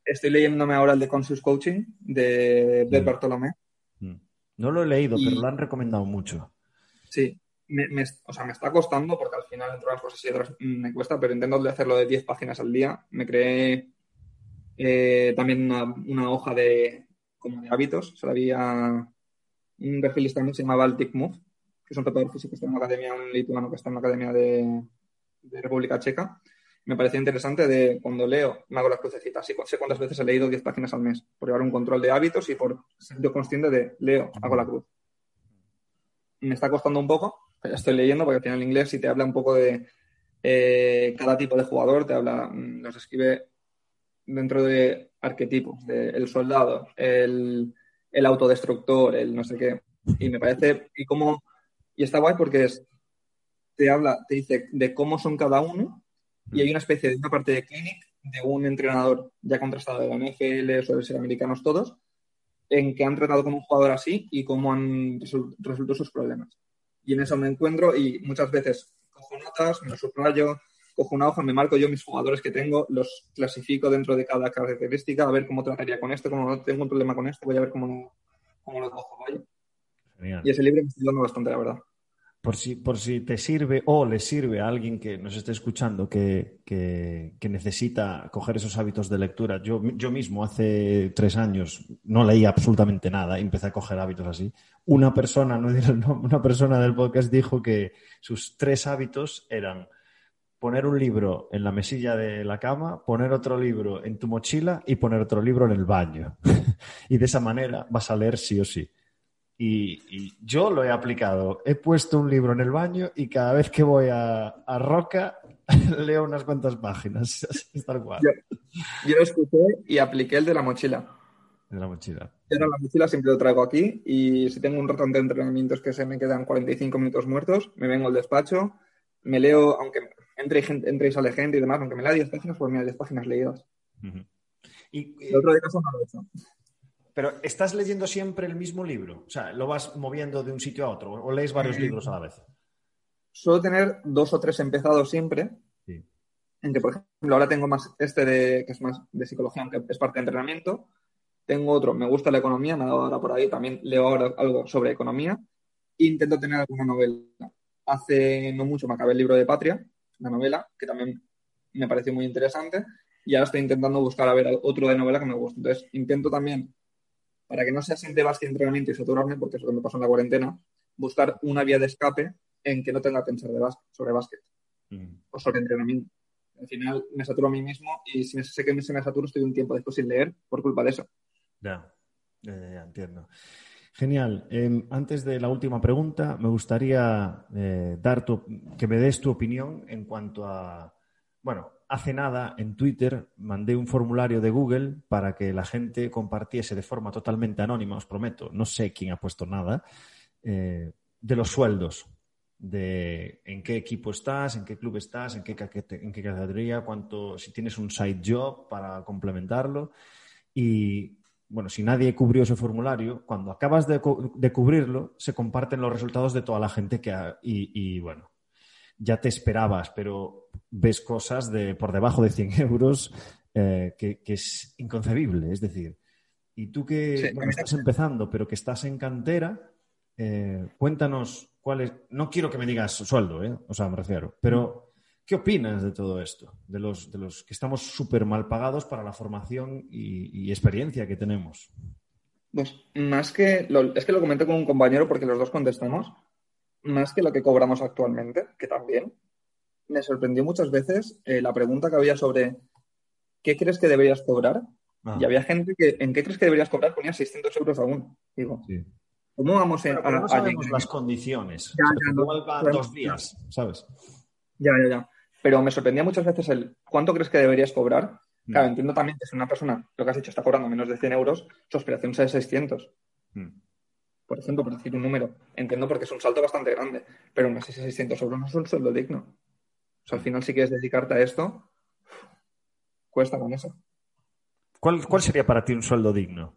Estoy leyéndome ahora el de Conscious Coaching de Bert Mm. Bartolomé. Mm. No lo he leído, Y- pero lo han recomendado mucho. Sí, me, me- o sea, me está costando porque al final entre unas cosas y otras mm, me cuesta, pero intento hacerlo de 10 páginas al día. Me creé eh, también una, una hoja de, como de hábitos. Se la vi a un mío que se llama Baltic Move, que es un preparador físico que está en una academia, un lituano que está en una academia de, de República Checa. Me pareció interesante de cuando leo, me hago las crucecitas y sé cuántas veces he leído 10 páginas al mes, por llevar un control de hábitos y por ser yo consciente de leo, hago la cruz me está costando un poco, pero estoy leyendo porque final en inglés sí te habla un poco de eh, cada tipo de jugador, te habla, mm, nos escribe dentro de arquetipos, de el soldado, el, el autodestructor, el no sé qué. Y me parece, y cómo, y está guay porque es, te habla, te dice de cómo son cada uno y hay una especie de una parte de clinic de un entrenador ya contrastado de la NFL, suelen ser americanos todos, en que han tratado con un jugador así y cómo han resuelto sus problemas. Y en eso me encuentro y muchas veces cojo notas, me lo subrayo, cojo una hoja, me marco yo mis jugadores que tengo, los clasifico dentro de cada característica, a ver cómo trataría con esto, como no tengo un problema con esto, voy a ver cómo, cómo lo cojo. Genial. Y ese libro me está ayudando bastante, la verdad. Por si, por si te sirve o le sirve a alguien que nos esté escuchando que, que- que necesita coger esos hábitos de lectura. Yo, yo mismo hace tres años no leía absolutamente nada y empecé a coger hábitos así. Una persona, no diré el nombre, una persona del podcast dijo que sus tres hábitos eran poner un libro en la mesilla de la cama, poner otro libro en tu mochila y poner otro libro en el baño. [LAUGHS] y de esa manera vas a leer sí o sí. Y, y yo lo he aplicado. He puesto un libro en el baño y cada vez que voy a, a Roca [LAUGHS] leo unas cuantas páginas. [LAUGHS] Es tal cual. Yo lo escuché y apliqué el de la mochila. En la mochila. Yo ahora la mochila siempre lo traigo aquí y si tengo un rato de entrenamientos que se me quedan 45 minutos muertos, me vengo al despacho, me leo, aunque entre entre y sale gente y demás, aunque me lea 10 páginas, pues mira, 10 páginas leídas. Y, El otro día eso no lo he hecho. pero ¿estás leyendo siempre el mismo libro? O sea, ¿lo vas moviendo de un sitio a otro? ¿O lees varios Eh, libros a la vez? Suelo tener dos o tres empezados siempre, Sí. en que, por ejemplo, ahora tengo más este de, que es más de psicología, aunque es parte de entrenamiento. Tengo otro, me gusta la economía, me ha dado ahora por ahí, también leo ahora algo sobre economía. Intento tener alguna novela. Hace no mucho me acabé el libro de Patria, la novela, que también me pareció muy interesante. Y ahora estoy intentando buscar a ver otro de novela que me guste. Entonces, intento también, para que no sea siempre básquet entrenamiento y saturarme, porque es lo que me pasó en la cuarentena, buscar una vía de escape en que no tenga que pensar de básquet, sobre básquet Ujú. o sobre entrenamiento. Al final me saturo a mí mismo y si me sé que se me saturo estoy un tiempo después sin leer por culpa de eso. Ya, ya, ya, ya, entiendo. Genial. Eh, antes de la última pregunta, me gustaría eh, dar tu- que me des tu opinión en cuanto a, bueno, hace nada en Twitter mandé un formulario de Google para que la gente compartiese de forma totalmente anónima, os prometo, no sé quién ha puesto nada, eh, de los sueldos, de en qué equipo estás, en qué club estás, en qué, en qué categoría, cuánto, si tienes un side job para complementarlo. Y bueno, si nadie cubrió ese formulario, cuando acabas de, cu- de cubrirlo, se comparten los resultados de toda la gente que ha, y, y, bueno, ya te esperabas, pero ves cosas de por debajo de 100 [LAUGHS] euros eh, que, que es inconcebible. Es decir, y tú que Sí, bueno, estás empezando, pero que estás en cantera, eh, cuéntanos cuál es. No quiero que me digas sueldo, ¿eh? o sea, me refiero, pero ¿qué opinas de todo esto? De los, de los que estamos súper mal pagados para la formación y, y experiencia que tenemos. Pues más que, lo- es que lo comenté con un compañero porque los dos contestamos, más que lo que cobramos actualmente, que también, me sorprendió muchas veces eh, la pregunta que había sobre ¿qué crees que deberías cobrar? Ah, Y había gente que ¿en qué crees que deberías cobrar? Ponía 600 euros aún. Digo, sí. ¿cómo vamos a, pero no a- a llegar? las condiciones. Ya, O sea, ya, no, claro. dos días, ¿sabes? Ya, ya, ya. Pero me sorprendía muchas veces el ¿cuánto crees que deberías cobrar? Mm. Claro, entiendo también que si una persona, lo que has dicho, está cobrando menos de 100 euros, su aspiración sea de 600. Mm. Por ejemplo, por decir un número. Entiendo porque es un salto bastante grande, pero aún así 600 euros no es un sueldo digno. O sea, al final si quieres dedicarte a esto, cuesta con eso. ¿Cuál, ¿Cuál sería para ti un sueldo digno?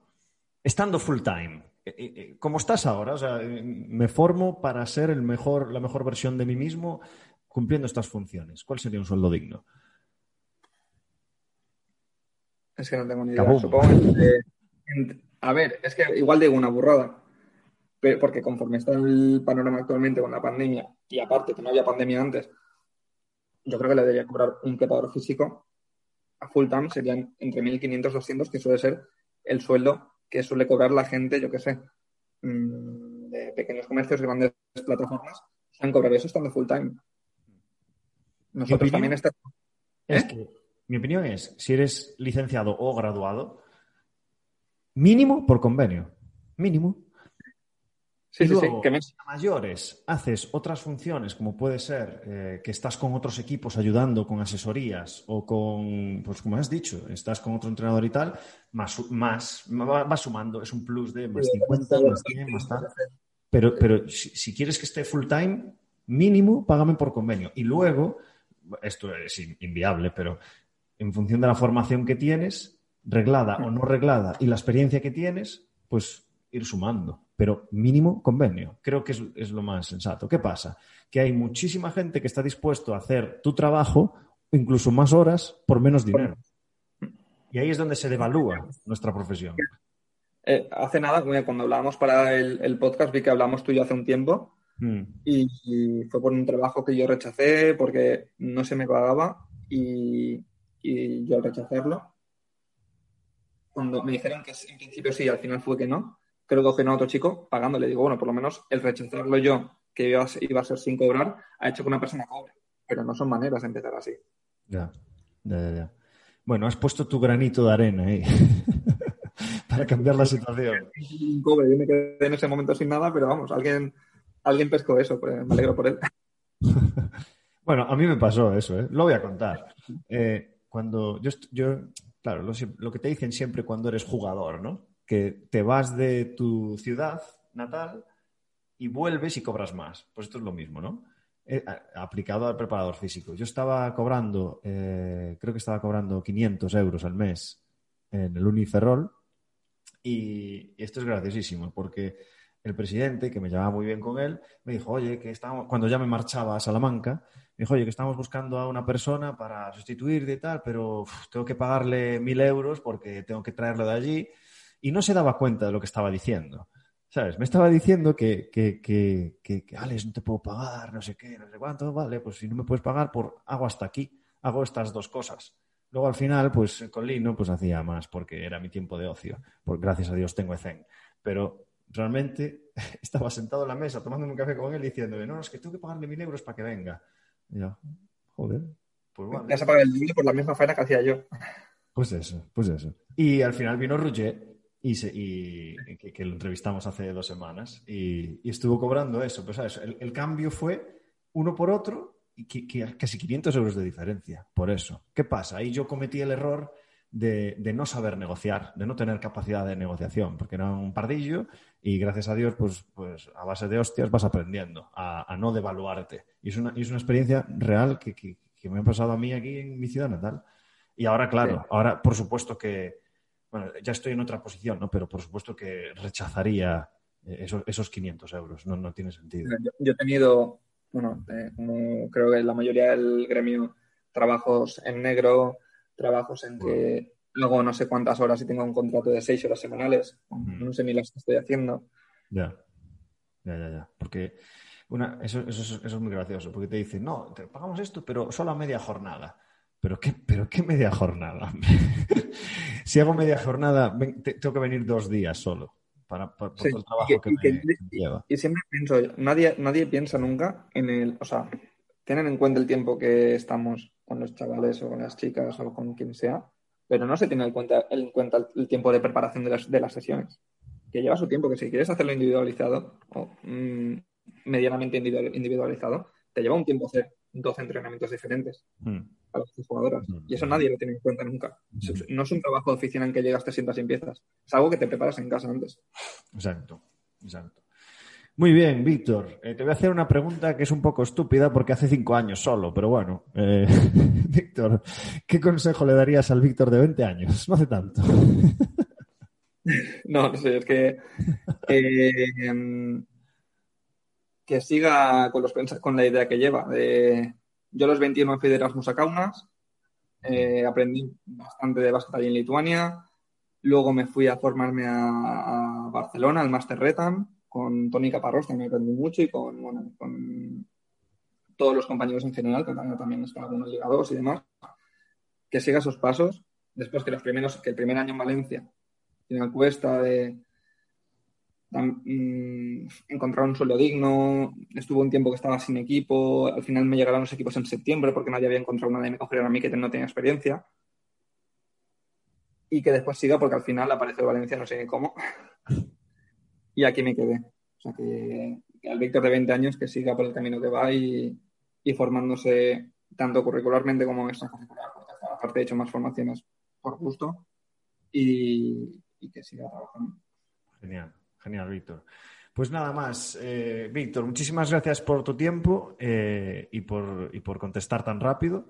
Estando full time. eh, eh, como estás ahora, o sea, me formo para ser el mejor, la mejor versión de mí mismo cumpliendo estas funciones. ¿Cuál sería un sueldo digno? Es que no tengo ni idea. Supongo que, a ver, es que igual digo una burrada, pero porque conforme está el panorama actualmente con la pandemia, y aparte que no había pandemia antes, yo creo que le debería cobrar un preparador físico a full time serían entre 1.500 y 200, que suele ser el sueldo que suele cobrar la gente, yo qué sé, mm, de pequeños comercios, grandes plataformas, han cobrado eso estando full time. Nosotros también estamos. Es ¿Eh? que mi opinión es, si eres licenciado o graduado, mínimo por convenio. Mínimo. Sí, sí, sí. Que mayores haces otras funciones, como puede ser eh, que estás con otros equipos ayudando con asesorías o con, pues como has dicho, estás con otro entrenador y tal, más, más va, sumando, es un plus de más 50, más 100, más tal. Pero, pero si, quieres que esté full time, mínimo, págame por convenio. Y luego, esto es inviable, pero en función de la formación que tienes, reglada o no reglada, y la experiencia que tienes, pues ir sumando pero mínimo convenio. Creo que es, lo más sensato. ¿Qué pasa? Que hay muchísima gente que está dispuesto a hacer tu trabajo, incluso más horas, por menos dinero. Y ahí es donde se devalúa nuestra profesión. Eh, hace nada, cuando hablábamos para el, podcast, vi que hablamos tú y yo hace un tiempo. Hmm. Y, fue por un trabajo que yo rechacé porque no se me pagaba y, y yo al rechazarlo, cuando me dijeron que en principio sí, al final fue que no, creo que cogen a otro chico pagándole. Digo, bueno, por lo menos el rechazarlo yo, que iba a, ser sin cobrar, ha hecho que una persona cobre. Pero no son maneras de empezar así. Ya, ya, ya. Bueno, has puesto tu granito de arena ahí [LAUGHS] para cambiar la situación. Cobre, yo me quedé en ese momento sin nada, pero vamos, alguien, alguien pescó eso, pues, me alegro por él. [LAUGHS] bueno, a mí me pasó eso, ¿eh? lo voy a contar. Eh, cuando yo, yo claro, lo, que te dicen siempre cuando eres jugador, ¿no? que te vas de tu ciudad natal y vuelves y cobras más. Pues esto es lo mismo, ¿no? Eh, aplicado al preparador físico. Yo estaba cobrando, eh, creo que estaba cobrando 500 euros al mes en el Uniferrol y, esto es graciosísimo porque el presidente, que me llevaba muy bien con él, me dijo, oye, que estamos, cuando ya me marchaba a Salamanca, me dijo, oye, que estamos buscando a una persona para sustituir de tal, pero tengo que pagarle mil euros porque tengo que traerlo de allí y no se daba cuenta de lo que estaba diciendo. ¿Sabes? Me estaba diciendo que, que, que, que, Alex, no te puedo pagar, no sé qué, no sé cuánto, vale, pues si no me puedes pagar, por, hago hasta aquí, hago estas dos cosas. Luego al final, pues con Lino, pues hacía más porque era mi tiempo de ocio. Porque gracias a Dios tengo Zen. Pero realmente [LAUGHS] estaba sentado en la mesa tomándome un café con él diciéndome, no, es que tengo que pagarle mil euros para que venga. Y yo, joder, pues bueno. Ya se paga el dinero por la misma faena que hacía yo. Pues eso, pues eso. Y al final vino Roger y, que, lo entrevistamos hace dos semanas y, estuvo cobrando eso. Pues, ¿sabes? El, cambio fue uno por otro y que, casi 500 euros de diferencia. Por eso. ¿Qué pasa? Ahí yo cometí el error de, no saber negociar, de no tener capacidad de negociación, porque era un pardillo y gracias a Dios, pues, pues a base de hostias vas aprendiendo a, no devaluarte. Y es una, es una experiencia real que, me ha pasado a mí aquí en mi ciudad natal. Y ahora, claro, ahora por supuesto que bueno, ya estoy en otra posición, ¿no? Pero por supuesto que rechazaría eh, esos, esos 500 euros, no, no tiene sentido. Yo, he tenido, bueno, eh, como creo que la mayoría del gremio, trabajos en negro, trabajos en que luego no sé cuántas horas y tengo un contrato de seis horas semanales, no sé ni las que estoy haciendo. Ya, ya, ya, ya. Porque una, eso, eso, eso, es muy gracioso, porque te dicen, no, te pagamos esto, pero solo a media jornada. ¿Pero qué, pero qué media jornada? [LAUGHS] si hago media jornada, tengo que venir dos días solo para, todo el trabajo que, me, lleva. Y siempre pienso, nadie, nadie piensa nunca en el, o sea, tienen en cuenta el tiempo que estamos con los chavales o con las chicas o con quien sea, pero no se tiene en cuenta, en cuenta el tiempo de preparación de las, de las sesiones. Que lleva su tiempo, que si quieres hacerlo individualizado o mm, medianamente individualizado, te lleva un tiempo hacer 12 entrenamientos diferentes. Hmm a las jugadoras. Y eso nadie lo tiene en cuenta nunca. No es un trabajo de oficina en que llegas, te sientas y empiezas. Es algo que te preparas en casa antes. Exacto, exacto. Muy bien, Víctor. Eh, te voy a hacer una pregunta que es un poco estúpida porque hace cinco años solo, pero bueno. Eh, [LAUGHS] Víctor, ¿qué consejo le darías al Víctor de 20 años? No hace tanto. [LAUGHS] no, no sé, es que eh, que siga con, los, con la idea que lleva. Yo a los 21 fui de Erasmus a aprendí bastante de básquet allí en Lituania, luego me fui a formarme a, Barcelona, al Master Retam, con Tony Caparrós, me aprendí mucho, y con, bueno, con todos los compañeros en general, que también, también están algunos ligados y demás, que siga esos pasos. Después que los primeros, que el primer año en Valencia, final cuesta de Mm, encontrar un sueldo digno, estuvo un tiempo que estaba sin equipo, al final me llegaron los equipos en septiembre porque nadie había encontrado una de me cogieron a mí que no tenía experiencia. Y que después siga porque al final apareció Valencia, no sé cómo. Y aquí me quedé. O sea que, al Víctor de 20 años que siga por el camino que va y, formándose tanto curricularmente como extracurricular, aparte he hecho más formaciones por gusto y, y que siga trabajando. Genial. Genial, Víctor. Pues nada más, eh, Víctor, muchísimas gracias por tu tiempo eh, y, por, por, contestar tan rápido,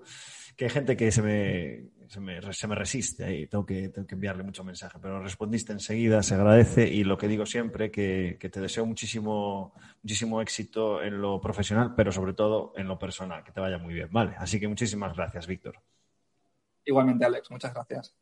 que hay gente que se me, se me, resiste ahí, tengo que, tengo que enviarle mucho mensaje, pero respondiste enseguida, se agradece y lo que digo siempre, que, que te deseo muchísimo, muchísimo éxito en lo profesional, pero sobre todo en lo personal, que te vaya muy bien, ¿vale? Así que muchísimas gracias, Víctor. Igualmente, Alex, muchas gracias.